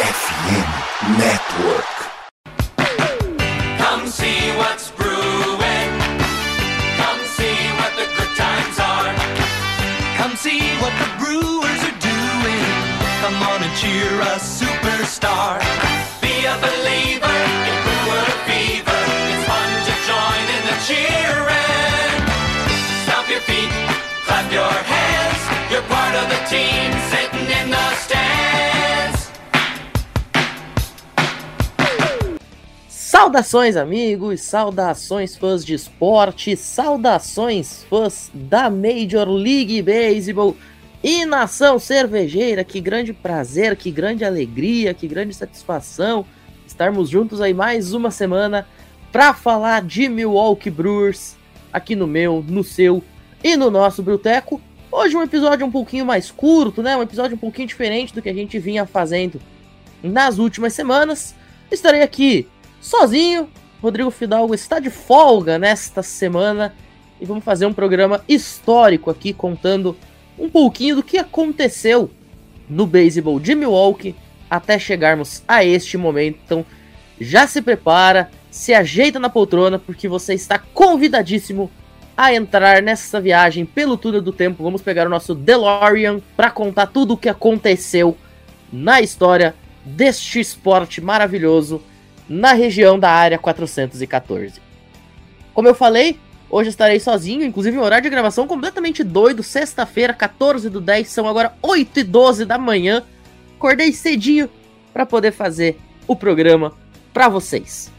FM Network. Come see what's brewing. Come see what the good times are. Come see what the brewers are doing. Come on and cheer a superstar. Be a believer in brewer fever. It's fun to join in the cheering. Stomp your feet, clap your hands. You're part of the team Saudações, amigos, saudações, fãs de esporte, saudações, fãs da Major League Baseball e nação cervejeira. Que grande prazer, que grande alegria, que grande satisfação estarmos juntos aí mais uma semana para falar de Milwaukee Brewers aqui no meu, no seu e no nosso Bruteco. Hoje um episódio um pouquinho mais curto, né? Um episódio um pouquinho diferente do que a gente vinha fazendo nas últimas semanas. Estarei aqui sozinho. Rodrigo Fidalgo está de folga nesta semana e vamos fazer um programa histórico aqui contando um pouquinho do que aconteceu no beisebol de Milwaukee até chegarmos a este momento. Então, já se prepara, se ajeita na poltrona porque você está convidadíssimo a entrar nessa viagem pelo túnel do tempo. Vamos pegar o nosso DeLorean para contar tudo o que aconteceu na história deste esporte maravilhoso na região da área 414. Como eu falei, hoje estarei sozinho, inclusive em horário de gravação completamente doido, sexta-feira, 14 do 10, são agora 8 e 12 da manhã. Acordei cedinho para poder fazer o programa para vocês.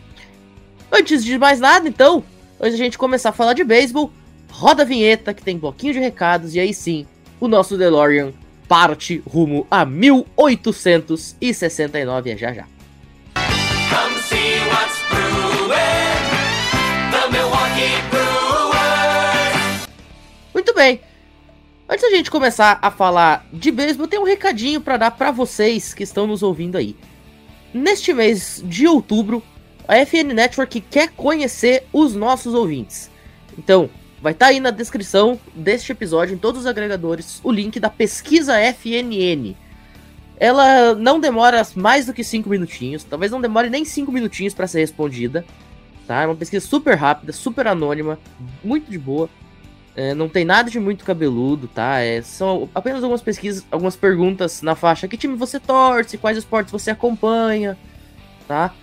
Antes de mais nada, então, antes a gente começar a falar de beisebol, roda a vinheta que tem bloquinho de recados e aí sim, o nosso DeLorean parte rumo a 1869 é já já. Muito bem. Antes da gente começar a falar de beisebol, tem um recadinho para dar para vocês que estão nos ouvindo aí. Neste mês de outubro, a FN Network quer conhecer os nossos ouvintes. Então, vai estar tá aí na descrição deste episódio, em todos os agregadores, o link da pesquisa FNN. Ela não demora mais do que 5 minutinhos, talvez não demore nem 5 minutinhos para ser respondida. Tá? É uma pesquisa super rápida, super anônima, muito de boa. É, não tem nada de muito cabeludo, tá? É, são apenas algumas pesquisas, algumas perguntas na faixa: que time você torce, quais esportes você acompanha, tá?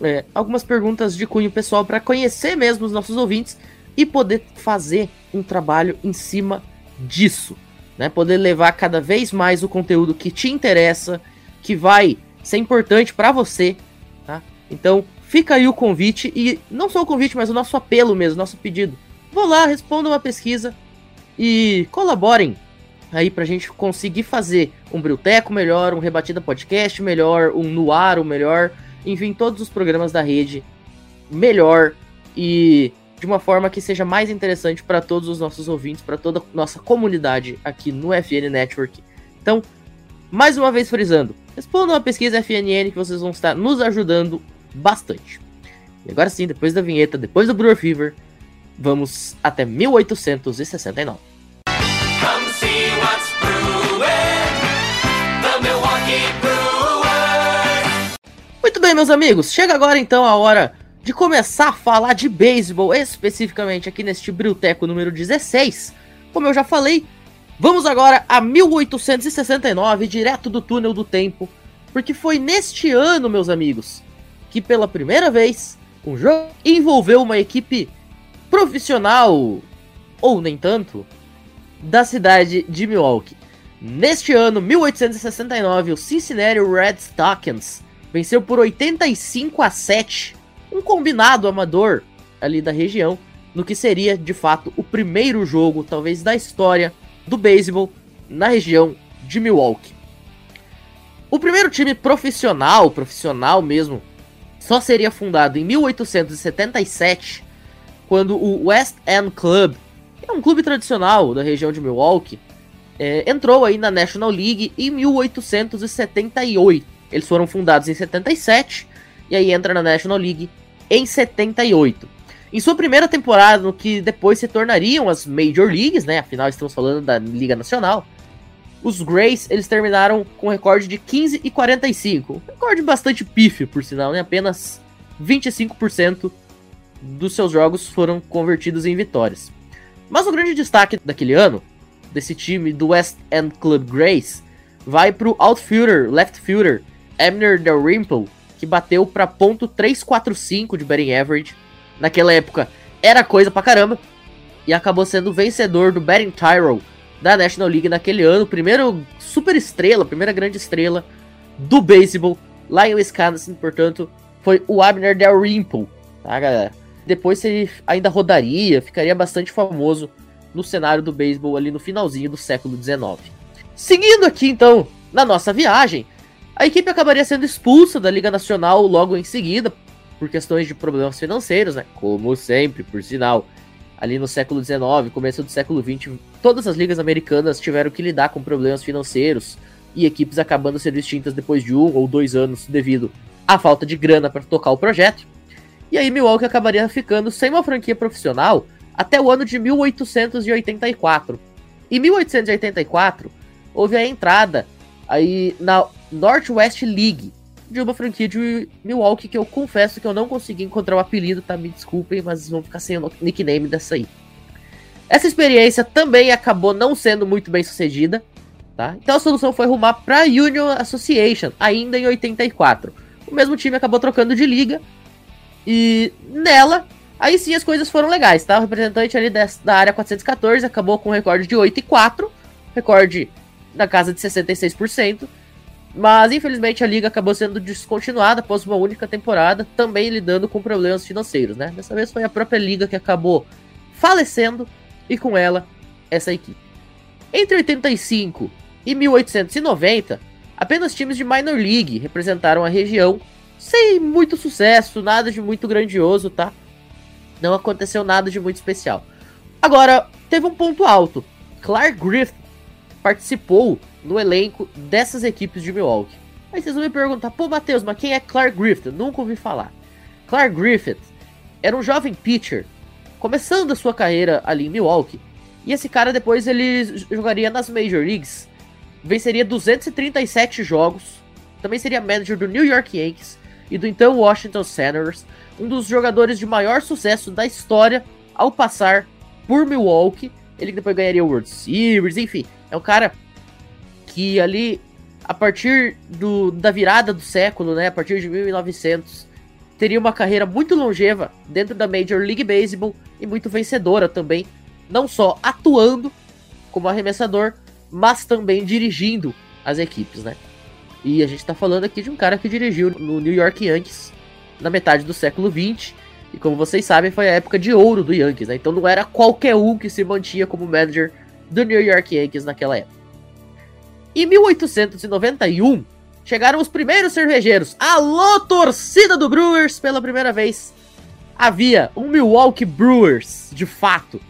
É, algumas perguntas de cunho pessoal para conhecer mesmo os nossos ouvintes e poder fazer um trabalho em cima disso, né? Poder levar cada vez mais o conteúdo que te interessa, que vai ser importante para você, tá? Então, fica aí o convite e não só o convite, mas o nosso apelo mesmo, nosso pedido. Vão lá, respondam uma pesquisa e colaborem aí pra gente conseguir fazer um Brilteco melhor, um Rebatida Podcast melhor, um Noaro melhor, enfim, todos os programas da rede melhor e de uma forma que seja mais interessante para todos os nossos ouvintes, para toda a nossa comunidade aqui no FN Network. Então, mais uma vez frisando, respondam a pesquisa FNN que vocês vão estar nos ajudando bastante. E agora sim, depois da vinheta, depois do Brewer Fever, vamos até 1869. Come see what's brewing. The Milwaukee Brewers. Muito bem, meus amigos, chega agora então a hora de começar a falar de beisebol, especificamente aqui neste Brilteco número 16. Como eu já falei, vamos agora a 1869, direto do túnel do tempo, porque foi neste ano, meus amigos, que pela primeira vez um jogo envolveu uma equipe profissional, ou nem tanto, da cidade de Milwaukee. Neste ano, 1869, o Cincinnati Red Stockings venceu por 85 a 7 um combinado amador ali da região, no que seria de fato o primeiro jogo, talvez da história do beisebol na região de Milwaukee. O primeiro time profissional, profissional mesmo, só seria fundado em 1877, quando o West End Club, que é um clube tradicional da região de Milwaukee, é, entrou aí na National League em 1878. Eles foram fundados em 77 e aí entra na National League em 78. Em sua primeira temporada, no que depois se tornariam as Major Leagues, né? Afinal, estamos falando da Liga Nacional. Os Grays, eles terminaram com um recorde de 15 e 45. Um recorde bastante pífio, por sinal, né? Apenas 25% dos seus jogos foram convertidos em vitórias. Mas o grande destaque daquele ano, desse time do West End Club Grays, vai para o outfielder, left fielder, Abner Dalrymple, que bateu para ponto .345 de batting average. Naquela época era coisa pra caramba. E acabou sendo vencedor do batting Tyrell da National League naquele ano. Primeiro super estrela, primeira grande estrela do beisebol lá em Wisconsin. Portanto, foi o Abner Dalrymple, tá galera? Depois ele ainda rodaria, ficaria bastante famoso no cenário do beisebol ali no finalzinho do século XIX. Seguindo aqui então na nossa viagem, a equipe acabaria sendo expulsa da Liga Nacional logo em seguida, por questões de problemas financeiros, né? Como sempre, por sinal. Ali no século XIX, começo do século XX, todas as ligas americanas tiveram que lidar com problemas financeiros e equipes acabando sendo extintas depois de um ou dois anos devido à falta de grana para tocar o projeto. E aí Milwaukee acabaria ficando sem uma franquia profissional até o ano de 1884. Em 1884, houve a entrada aí na Northwest League, de uma franquia de Milwaukee que eu confesso que eu não consegui encontrar o apelido, tá? Me desculpem, mas vão ficar sem o nickname dessa aí. Essa experiência também acabou não sendo muito bem sucedida, tá? Então a solução foi rumar para Union Association, ainda em 84. O mesmo time acabou trocando de liga e nela, aí sim as coisas foram legais, tá? O representante ali da área 414 acabou com um recorde de 8 e 4, recorde na casa de 66%. Mas infelizmente a liga acabou sendo descontinuada após uma única temporada, também lidando com problemas financeiros, né? Dessa vez foi a própria liga que acabou falecendo e com ela essa equipe. Entre 85 e 1890, apenas times de minor league representaram a região, sem muito sucesso, nada de muito grandioso, tá? Não aconteceu nada de muito especial. Agora, teve um ponto alto. Clark Griffith participou no elenco dessas equipes de Milwaukee. Aí vocês vão me perguntar, pô, Matheus, mas quem é Clark Griffith? Nunca ouvi falar. Clark Griffith era um jovem pitcher, começando a sua carreira ali em Milwaukee. E esse cara depois ele jogaria nas Major Leagues, venceria 237 jogos, também seria manager do New York Yankees e do então Washington Senators, um dos jogadores de maior sucesso da história ao passar por Milwaukee. Ele depois ganharia o World Series, enfim, é um cara que ali, a partir do, da virada do século, né, a partir de 1900, teria uma carreira muito longeva dentro da Major League Baseball e muito vencedora também, não só atuando como arremessador, mas também dirigindo as equipes, né? E a gente tá falando aqui de um cara que dirigiu no New York Yankees na metade do século 20 e como vocês sabem, foi a época de ouro do Yankees, né? Então não era qualquer um que se mantinha como manager do New York Yankees naquela época. Em 1891, chegaram os primeiros cervejeiros. Alô, torcida do Brewers! Pela primeira vez havia um Milwaukee Brewers, de fato.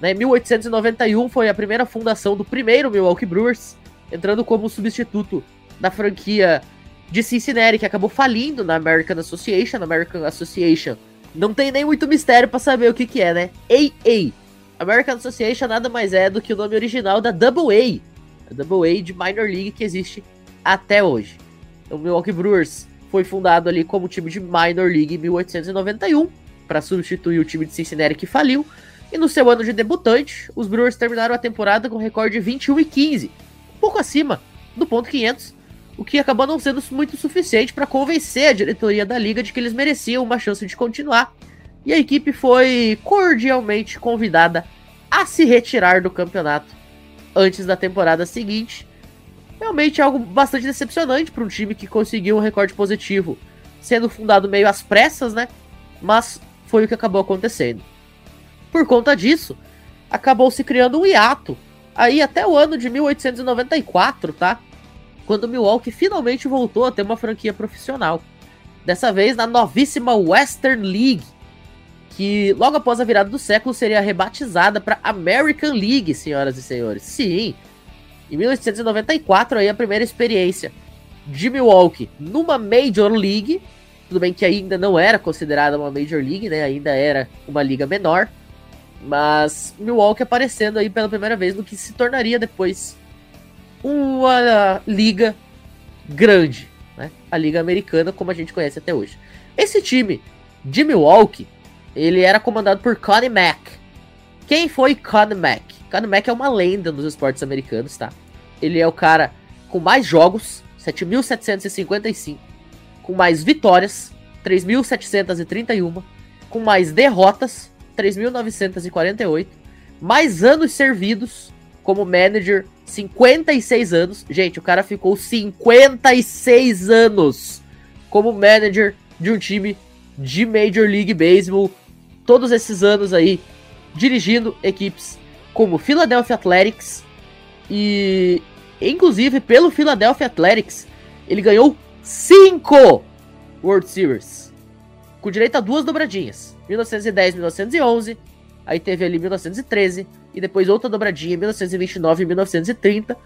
Né? Em 1891 foi a primeira fundação do primeiro Milwaukee Brewers, entrando como substituto da franquia de Cincinnati, que acabou falindo na American Association. American Association não tem nem muito mistério para saber o que, que é, né? AA. American Association nada mais é do que o nome original da Double A, a Double A de Minor League que existe até hoje. O Milwaukee Brewers foi fundado ali como time de Minor League em 1891 para substituir o time de Cincinnati que faliu. E no seu ano de debutante, os Brewers terminaram a temporada com recorde de 21 e 15, um pouco acima do ponto 500, o que acabou não sendo muito suficiente para convencer a diretoria da liga de que eles mereciam uma chance de continuar. E a equipe foi cordialmente convidada a se retirar do campeonato antes da temporada seguinte. Realmente algo bastante decepcionante para um time que conseguiu um recorde positivo, sendo fundado meio às pressas, né? Mas foi o que acabou acontecendo. Por conta disso, acabou se criando um hiato aí até o ano de 1894, tá? Quando Milwaukee finalmente voltou a ter uma franquia profissional. Dessa vez na novíssima Western League, que logo após a virada do século seria rebatizada para American League, senhoras e senhores. Sim, em 1894 aí a primeira experiência de Milwaukee numa Major League. Tudo bem que ainda não era considerada uma Major League, né? Ainda era uma liga menor. Mas Milwaukee aparecendo aí pela primeira vez no que se tornaria depois uma liga grande, né? A liga americana como a gente conhece até hoje. Esse time de Milwaukee, ele era comandado por Connie Mack. Quem foi Connie Mack? Connie Mack é uma lenda nos esportes americanos, tá? Ele é o cara com mais jogos, 7.755, com mais vitórias, 3.731, com mais derrotas, 3.948, mais anos servidos como manager, 56 anos. Gente, o cara ficou 56 anos como manager de um time de Major League Baseball. Todos esses anos aí dirigindo equipes como Philadelphia Athletics e inclusive pelo Philadelphia Athletics ele ganhou 5 World Series com direito a duas dobradinhas, 1910 1911, aí teve ali 1913 e depois outra dobradinha em 1929 e 1930.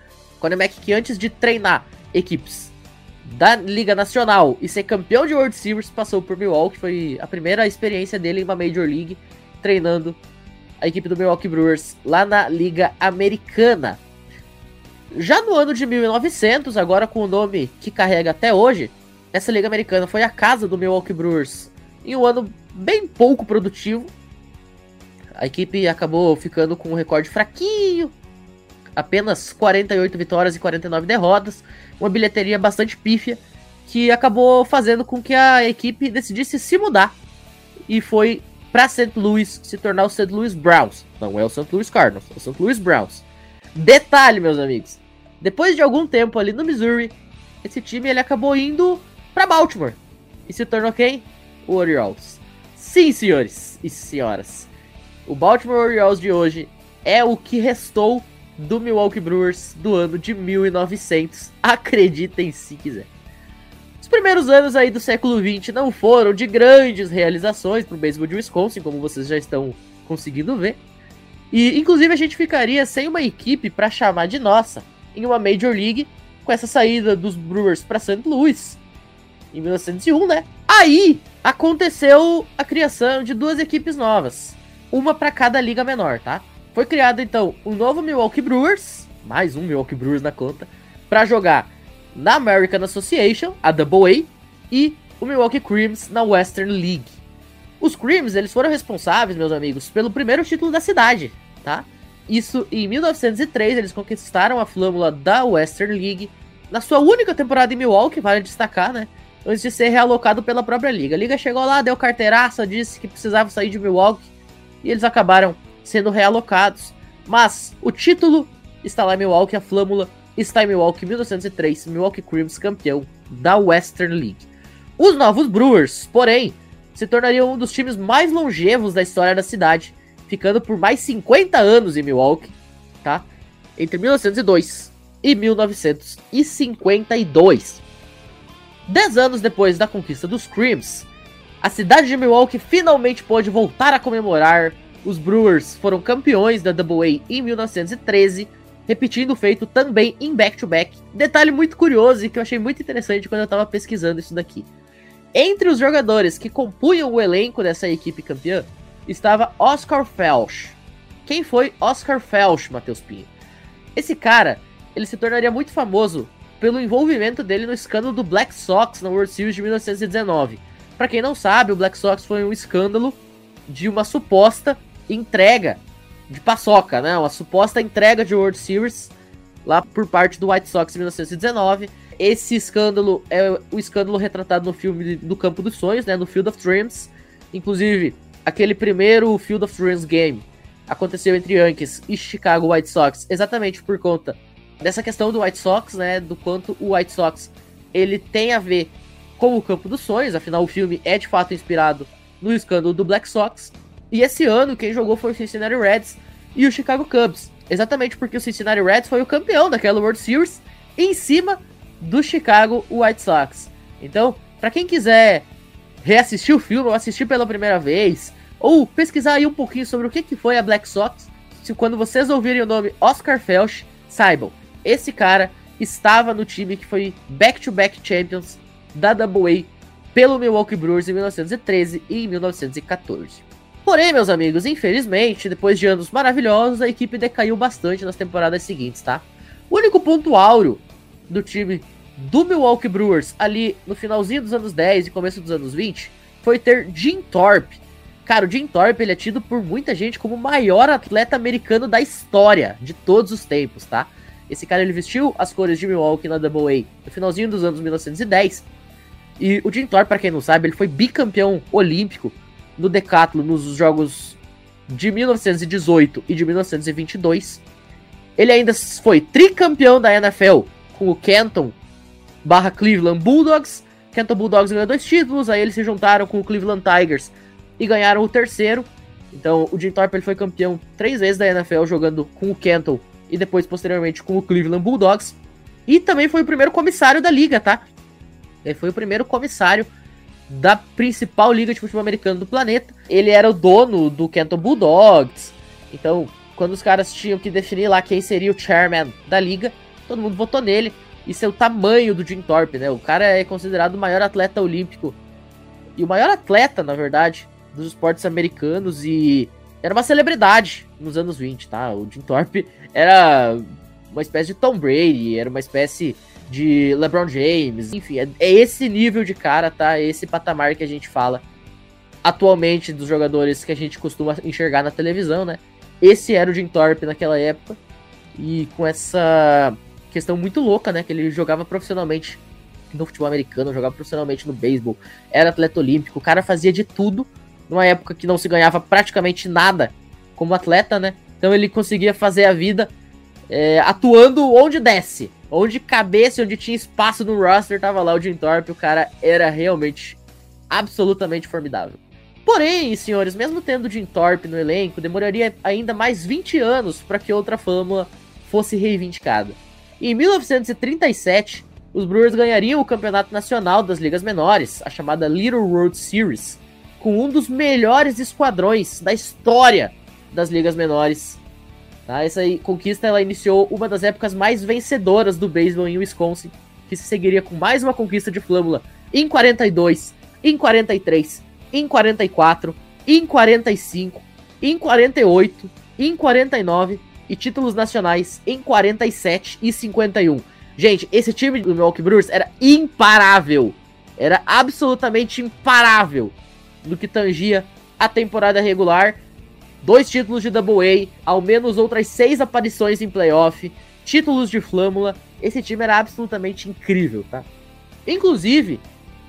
Quando Mac que antes de treinar equipes da Liga Nacional e ser campeão de World Series, passou por Milwaukee. Foi a primeira experiência dele em uma Major League, treinando a equipe do Milwaukee Brewers lá na Liga Americana. Já no ano de 1900, agora com o nome que carrega até hoje, essa Liga Americana foi a casa do Milwaukee Brewers em um ano bem pouco produtivo. A equipe acabou ficando com um recorde fraquinho, apenas 48 vitórias e 49 derrotas, uma bilheteria bastante pífia, que acabou fazendo com que a equipe decidisse se mudar e foi para St. Louis se tornar o St. Louis Browns. Não é o St. Louis Cardinals, é o St. Louis Browns. Detalhe, meus amigos, depois de algum tempo ali no Missouri, esse time ele acabou indo para Baltimore e se tornou quem? O Orioles. Sim, senhores e senhoras. O Baltimore Orioles de hoje é o que restou do Milwaukee Brewers do ano de 1900. Acreditem se quiser. Os primeiros anos aí do século 20 não foram de grandes realizações para o beisebol de Wisconsin, como vocês já estão conseguindo ver. E inclusive a gente ficaria sem uma equipe para chamar de nossa em uma Major League com essa saída dos Brewers para St. Louis em 1901, né? Aí aconteceu a criação de duas equipes novas, uma para cada liga menor, tá? Foi criado então um novo Milwaukee Brewers, mais um Milwaukee Brewers na conta, para jogar na American Association, a Double A, e o Milwaukee Creams na Western League. Os Creams, eles foram responsáveis, meus amigos, pelo primeiro título da cidade, tá? Isso em 1903, eles conquistaram a flâmula da Western League na sua única temporada em Milwaukee, vale destacar, né? Antes de ser realocado pela própria liga. A liga chegou lá, deu carteiraça, disse que precisava sair de Milwaukee e eles acabaram sendo realocados. Mas o título está lá em Milwaukee, a flâmula está em Milwaukee 1903, Milwaukee Creams campeão da Western League. Os novos Brewers, porém, se tornariam um dos times mais longevos da história da cidade, ficando por mais 50 anos em Milwaukee, tá? Entre 1902 e 1952. Dez anos depois da conquista dos Creams, a cidade de Milwaukee finalmente pôde voltar a comemorar os Brewers foram campeões da Double A em 1913, repetindo o feito também em back-to-back. -back. Detalhe muito curioso e que eu achei muito interessante quando eu estava pesquisando isso daqui. Entre os jogadores que compunham o elenco dessa equipe campeã, estava Oscar Felch. Quem foi Oscar Felch, Matheus Pinho? Esse cara, ele se tornaria muito famoso pelo envolvimento dele no escândalo do Black Sox na World Series de 1919. Para quem não sabe, o Black Sox foi um escândalo de uma suposta entrega de paçoca, né? Uma suposta entrega de World Series lá por parte do White Sox em 1919. Esse escândalo é o escândalo retratado no filme do Campo dos Sonhos, né? No Field of Dreams. Inclusive, aquele primeiro Field of Dreams game aconteceu entre Yankees e Chicago White Sox exatamente por conta dessa questão do White Sox, né? Do quanto o White Sox ele tem a ver com o Campo dos Sonhos. Afinal, o filme é de fato inspirado no escândalo do Black Sox. E esse ano quem jogou foi o Cincinnati Reds e o Chicago Cubs. Exatamente porque o Cincinnati Reds foi o campeão daquela World Series em cima do Chicago White Sox. Então, para quem quiser reassistir o filme ou assistir pela primeira vez, ou pesquisar aí um pouquinho sobre o que, que foi a Black Sox, se quando vocês ouvirem o nome Oscar Felch, saibam, esse cara estava no time que foi back-to-back -back champions da Double A pelo Milwaukee Brewers em 1913 e em 1914. Porém, meus amigos, infelizmente, depois de anos maravilhosos, a equipe decaiu bastante nas temporadas seguintes, tá? O único ponto áureo do time do Milwaukee Brewers ali no finalzinho dos anos 10 e começo dos anos 20 foi ter Jim Thorpe. Cara, o Jim Thorpe ele é tido por muita gente como o maior atleta americano da história de todos os tempos, tá? Esse cara ele vestiu as cores de Milwaukee na Double A no finalzinho dos anos 1910. E o Jim para quem não sabe, ele foi bicampeão olímpico no decathlon nos jogos de 1918 e de 1922. Ele ainda foi tricampeão da NFL com o Canton barra Cleveland Bulldogs. Canton Bulldogs ganhou dois títulos, aí eles se juntaram com o Cleveland Tigers e ganharam o terceiro. Então o Jim Thorpe ele foi campeão três vezes da NFL jogando com o Canton e depois posteriormente com o Cleveland Bulldogs. E também foi o primeiro comissário da liga, tá? Ele foi o primeiro comissário da principal liga de futebol americano do planeta. Ele era o dono do Canton Bulldogs. Então, quando os caras tinham que definir lá quem seria o chairman da liga, todo mundo votou nele. Isso é o tamanho do Jim Thorpe, né? O cara é considerado o maior atleta olímpico e o maior atleta, na verdade, dos esportes americanos e era uma celebridade nos anos 20, tá? O Jim Thorpe era uma espécie de Tom Brady, era uma espécie de LeBron James, enfim, é, é esse nível de cara, tá? É esse patamar que a gente fala atualmente dos jogadores que a gente costuma enxergar na televisão, né? Esse era o Jim Thorpe naquela época e com essa questão muito louca, né? Que ele jogava profissionalmente no futebol americano, jogava profissionalmente no beisebol, era atleta olímpico, o cara fazia de tudo numa época que não se ganhava praticamente nada como atleta, né? Então ele conseguia fazer a vida é, atuando onde desce, onde cabeça, onde tinha espaço no roster, tava lá o Jim Thorpe, o cara era realmente absolutamente formidável. Porém, senhores, mesmo tendo Jim Thorpe no elenco, demoraria ainda mais 20 anos para que outra fama fosse reivindicada. Em 1937, os Brewers ganhariam o campeonato nacional das ligas menores, a chamada Little World Series, com um dos melhores esquadrões da história das ligas menores. Tá? Essa conquista ela iniciou uma das épocas mais vencedoras do beisebol em Wisconsin, que se seguiria com mais uma conquista de flâmula em 42, em 43, em 44, em 45, em 48, em 49 e títulos nacionais em 47 e 51. Gente, esse time do Milwaukee Brewers era imparável. Era absolutamente imparável no que tangia a temporada regular. Dois títulos de Double A, ao menos outras seis aparições em playoff, títulos de Flâmula. Esse time era absolutamente incrível, tá? Inclusive,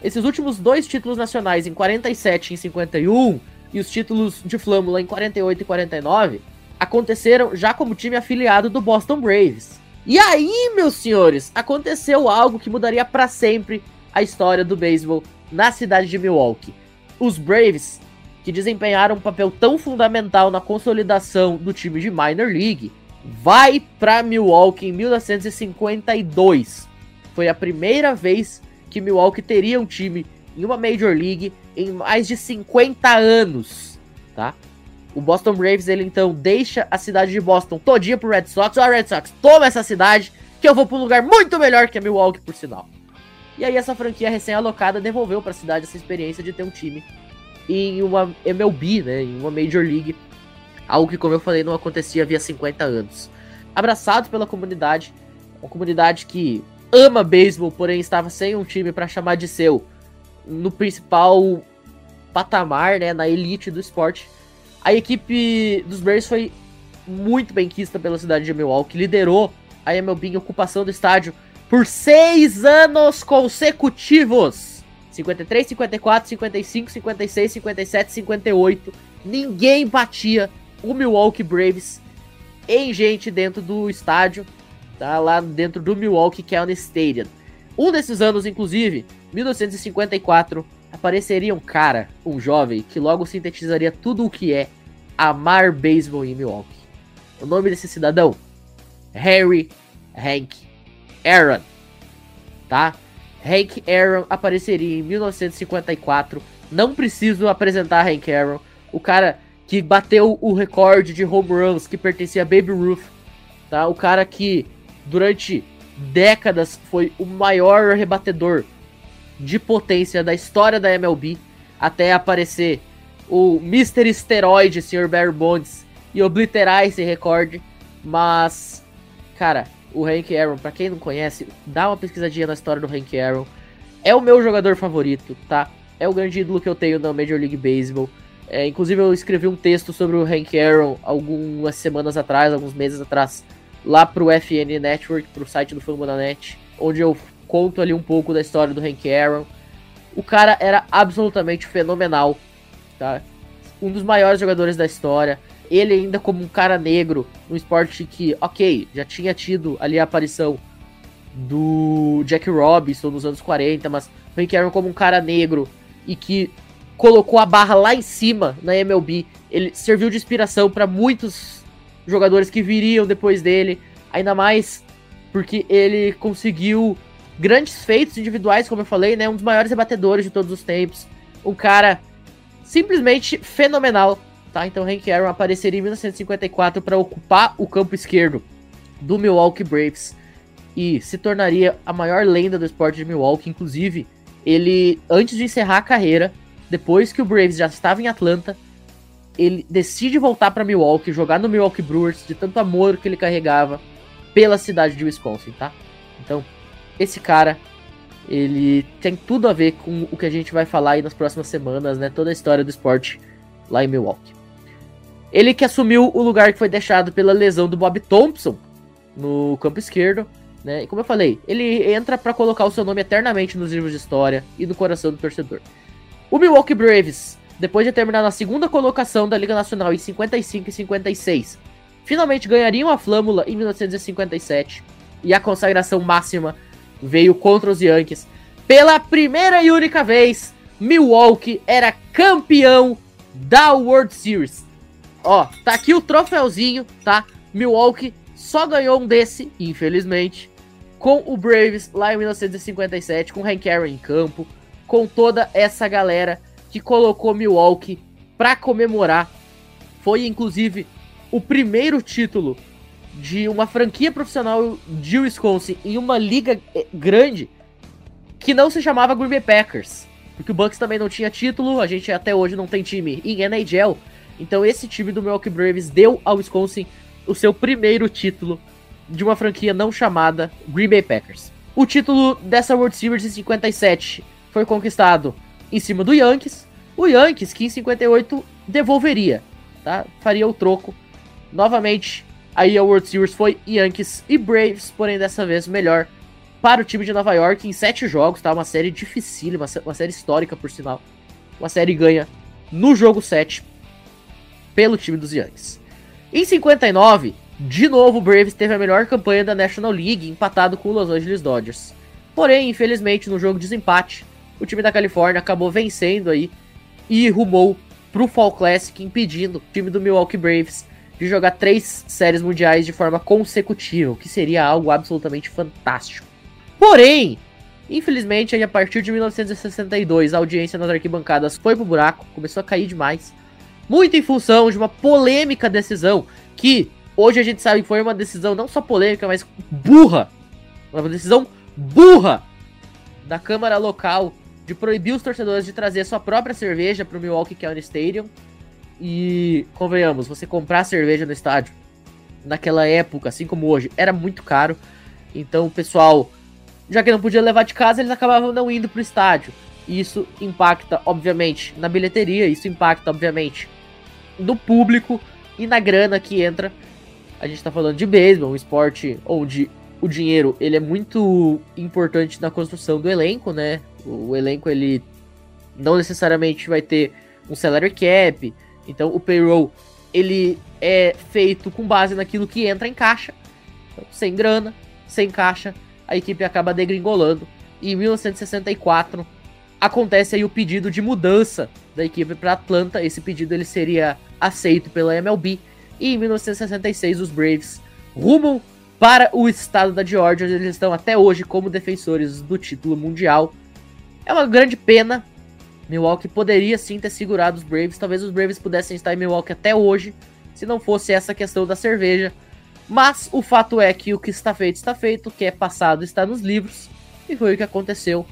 esses últimos dois títulos nacionais em 47 e em 51 e os títulos de Flâmula em 48 e 49 aconteceram já como time afiliado do Boston Braves. E aí, meus senhores, aconteceu algo que mudaria para sempre a história do beisebol na cidade de Milwaukee. Os Braves, que desempenharam um papel tão fundamental na consolidação do time de Minor League, vai para Milwaukee em 1952. Foi a primeira vez que Milwaukee teria um time em uma Major League em mais de 50 anos, tá? O Boston Braves, ele então deixa a cidade de Boston todinha pro Red Sox. Ó, Red Sox, toma essa cidade, que eu vou pra um lugar muito melhor que a Milwaukee, por sinal. E aí essa franquia recém-alocada devolveu para a cidade essa experiência de ter um time em uma MLB, né, em uma Major League. Algo que, como eu falei, não acontecia havia 50 anos. Abraçados pela comunidade, uma comunidade que ama beisebol, porém estava sem um time para chamar de seu no principal patamar, né, na elite do esporte a equipe dos Braves foi muito bem quista pela cidade de Milwaukee, liderou a MLB em ocupação do estádio por seis anos consecutivos. 53, 54, 55, 56, 57, 58. Ninguém batia o Milwaukee Braves em gente dentro do estádio, tá? Lá dentro do Milwaukee County Stadium. Um desses anos, inclusive, 1954, apareceria um cara, um jovem, que logo sintetizaria tudo o que é amar beisebol em Milwaukee. O nome desse cidadão? Harry Hank Aaron. Tá? Hank Aaron apareceria em 1954. Não preciso apresentar Hank Aaron. O cara que bateu o recorde de home runs que pertencia a Baby Ruth. Tá? O cara que durante décadas foi o maior rebatedor de potência da história da MLB até aparecer o Mr. Esteroide, Sr. Barry Bonds, e obliterar esse recorde. Mas, cara, o Hank Aaron, para quem não conhece, dá uma pesquisadinha na história do Hank Aaron. É o meu jogador favorito, tá? É o grande ídolo que eu tenho na Major League Baseball. É, inclusive eu escrevi um texto sobre o Hank Aaron algumas semanas atrás, alguns meses atrás, lá pro FN Network, pro site do Fambonanet, onde eu conto ali um pouco da história do Hank Aaron. O cara era absolutamente fenomenal, tá? Um dos maiores jogadores da história. Ele ainda como um cara negro, no esporte que, ok, já tinha tido ali a aparição do Jack Robinson nos anos 40, mas o Hank Aaron como um cara negro e que colocou a barra lá em cima na MLB. Ele serviu de inspiração para muitos jogadores que viriam depois dele, ainda mais porque ele conseguiu grandes feitos individuais, como eu falei, né? Um dos maiores rebatedores de todos os tempos. Um cara simplesmente fenomenal, tá? Então Hank Aaron apareceria em 1954 para ocupar o campo esquerdo do Milwaukee Braves e se tornaria a maior lenda do esporte de Milwaukee. Inclusive, ele, antes de encerrar a carreira, depois que o Braves já estava em Atlanta, ele decide voltar para Milwaukee, jogar no Milwaukee Brewers, de tanto amor que ele carregava pela cidade de Wisconsin, tá? Então, esse cara, ele tem tudo a ver com o que a gente vai falar aí nas próximas semanas, né? Toda a história do esporte lá em Milwaukee. Ele que assumiu o lugar que foi deixado pela lesão do Bob Thompson no campo esquerdo, né? E como eu falei, ele entra para colocar o seu nome eternamente nos livros de história e no coração do torcedor. O Milwaukee Braves, depois de terminar na segunda colocação da Liga Nacional em 55 e 56, finalmente ganhariam a flâmula em 1957 e a consagração máxima veio contra os Yankees. Pela primeira e única vez, Milwaukee era campeão da World Series. Ó, tá aqui o troféuzinho, tá? Milwaukee só ganhou um desse, infelizmente, com o Braves lá em 1957, com Hank Aaron em campo, com toda essa galera que colocou Milwaukee para comemorar. Foi inclusive o primeiro título de uma franquia profissional de Wisconsin em uma liga eh, grande que não se chamava Green Bay Packers. Porque o Bucks também não tinha título, a gente até hoje não tem time em NHL. Então esse time do Milwaukee Braves deu ao Wisconsin o seu primeiro título de uma franquia não chamada Green Bay Packers. O título dessa World Series em 57 foi conquistado em cima do Yankees. O Yankees que em 58 devolveria, tá? Faria o troco novamente Aí a World Series foi Yankees e Braves, porém dessa vez melhor para o time de Nova York em sete jogos, tá? Uma série difícil, uma, uma série histórica por sinal. Uma série ganha no jogo 7 pelo time dos Yankees. Em 59, de novo o Braves teve a melhor campanha da National League, empatado com o Los Angeles Dodgers. Porém, infelizmente, no jogo de desempate, o time da Califórnia acabou vencendo aí e rumou para o Fall Classic, impedindo o time do Milwaukee Braves de jogar três séries mundiais de forma consecutiva, o que seria algo absolutamente fantástico. Porém, infelizmente, a partir de 1962, a audiência nas arquibancadas foi pro buraco, começou a cair demais, muito em função de uma polêmica decisão que hoje a gente sabe que foi uma decisão não só polêmica, mas burra, uma decisão burra da Câmara Local de proibir os torcedores de trazer sua própria cerveja para o Milwaukee County Stadium e, convenhamos, você comprar cerveja no estádio naquela época, assim como hoje, era muito caro. Então o pessoal, já que não podia levar de casa, eles acabavam não indo pro estádio. Isso impacta, obviamente, na bilheteria, isso impacta, obviamente, no público e na grana que entra. A gente tá falando de beisebol, um esporte onde o dinheiro ele é muito importante na construção do elenco, né? O elenco ele não necessariamente vai ter um salary cap, então o payroll ele é feito com base naquilo que entra em caixa. Então, sem grana, sem caixa, a equipe acaba degringolando. E em 1964 acontece aí o pedido de mudança da equipe para Atlanta. Esse pedido ele seria aceito pela MLB. E em 1966 os Braves rumam para o estado da Georgia, onde eles estão até hoje como defensores do título mundial. É uma grande pena, Milwaukee poderia sim ter segurado os Braves. Talvez os Braves pudessem estar em Milwaukee até hoje, se não fosse essa questão da cerveja. Mas o fato é que o que está feito está feito, o que é passado está nos livros, e foi o que aconteceu.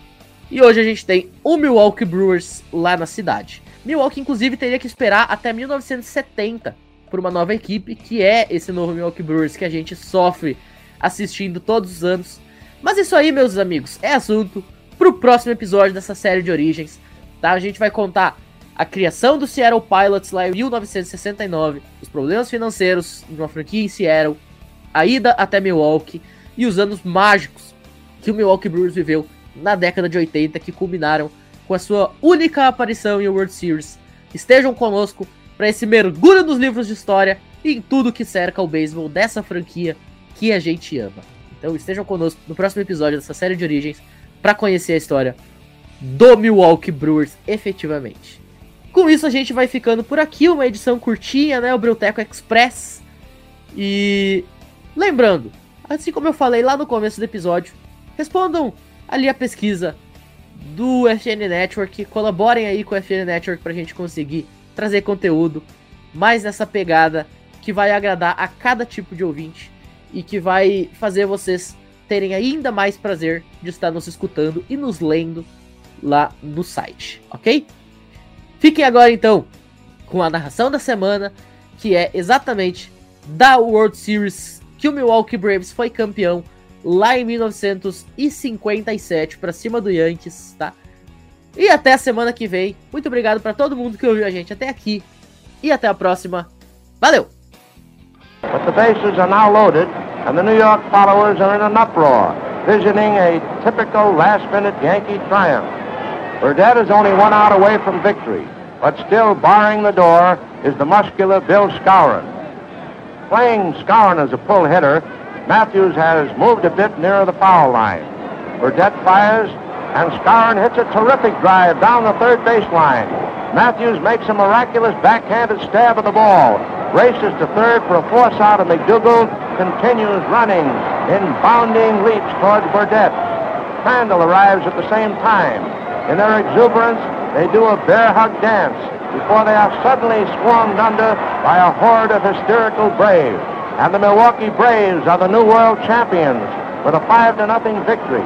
E hoje a gente tem o Milwaukee Brewers lá na cidade. Milwaukee, inclusive, teria que esperar até 1970 por uma nova equipe, que é esse novo Milwaukee Brewers que a gente sofre assistindo todos os anos. Mas isso aí, meus amigos, é assunto pro próximo episódio dessa série de origens, tá? A gente vai contar a criação do Seattle Pilots lá em 1969, os problemas financeiros de uma franquia em Seattle, a ida até Milwaukee e os anos mágicos que o Milwaukee Brewers viveu na década de 80 que culminaram com a sua única aparição em World Series. Estejam conosco para esse mergulho nos livros de história e em tudo que cerca o beisebol dessa franquia que a gente ama. Então estejam conosco no próximo episódio dessa série de origens para conhecer a história do Milwaukee Brewers efetivamente. Com isso a gente vai ficando por aqui, uma edição curtinha, né, o Breuteco Express. E lembrando, assim como eu falei lá no começo do episódio, respondam ali a pesquisa do FN Network, colaborem aí com o FN Network pra gente conseguir trazer conteúdo mais nessa pegada que vai agradar a cada tipo de ouvinte e que vai fazer vocês terem ainda mais prazer de estar nos escutando e nos lendo lá no site, ok? Fiquem agora então com a narração da semana, que é exatamente da World Series que o Milwaukee Braves foi campeão lá em 1957 para cima do Yankees, tá? E até a semana que vem. Muito obrigado para todo mundo que ouviu a gente até aqui e até a próxima. Valeu. But the bases are now loaded and the New York followers are in an uproar, visioning a typical last-minute Yankee triumph. Burdett is only one out away from victory, but still barring the door is the muscular Bill Scourin. Playing Scourin as a pull hitter, Matthews has moved a bit nearer the foul line. Burdett fires, and Scourin hits a terrific drive down the third baseline. Matthews makes a miraculous backhanded stab at the ball, races to third for a force out, and McDougall continues running in bounding leaps towards Burdett. Crandall arrives at the same time. In their exuberance, they do a bear hug dance before they are suddenly swarmed under by a horde of hysterical braves. And the Milwaukee Braves are the new world champions with a 5 to nothing victory.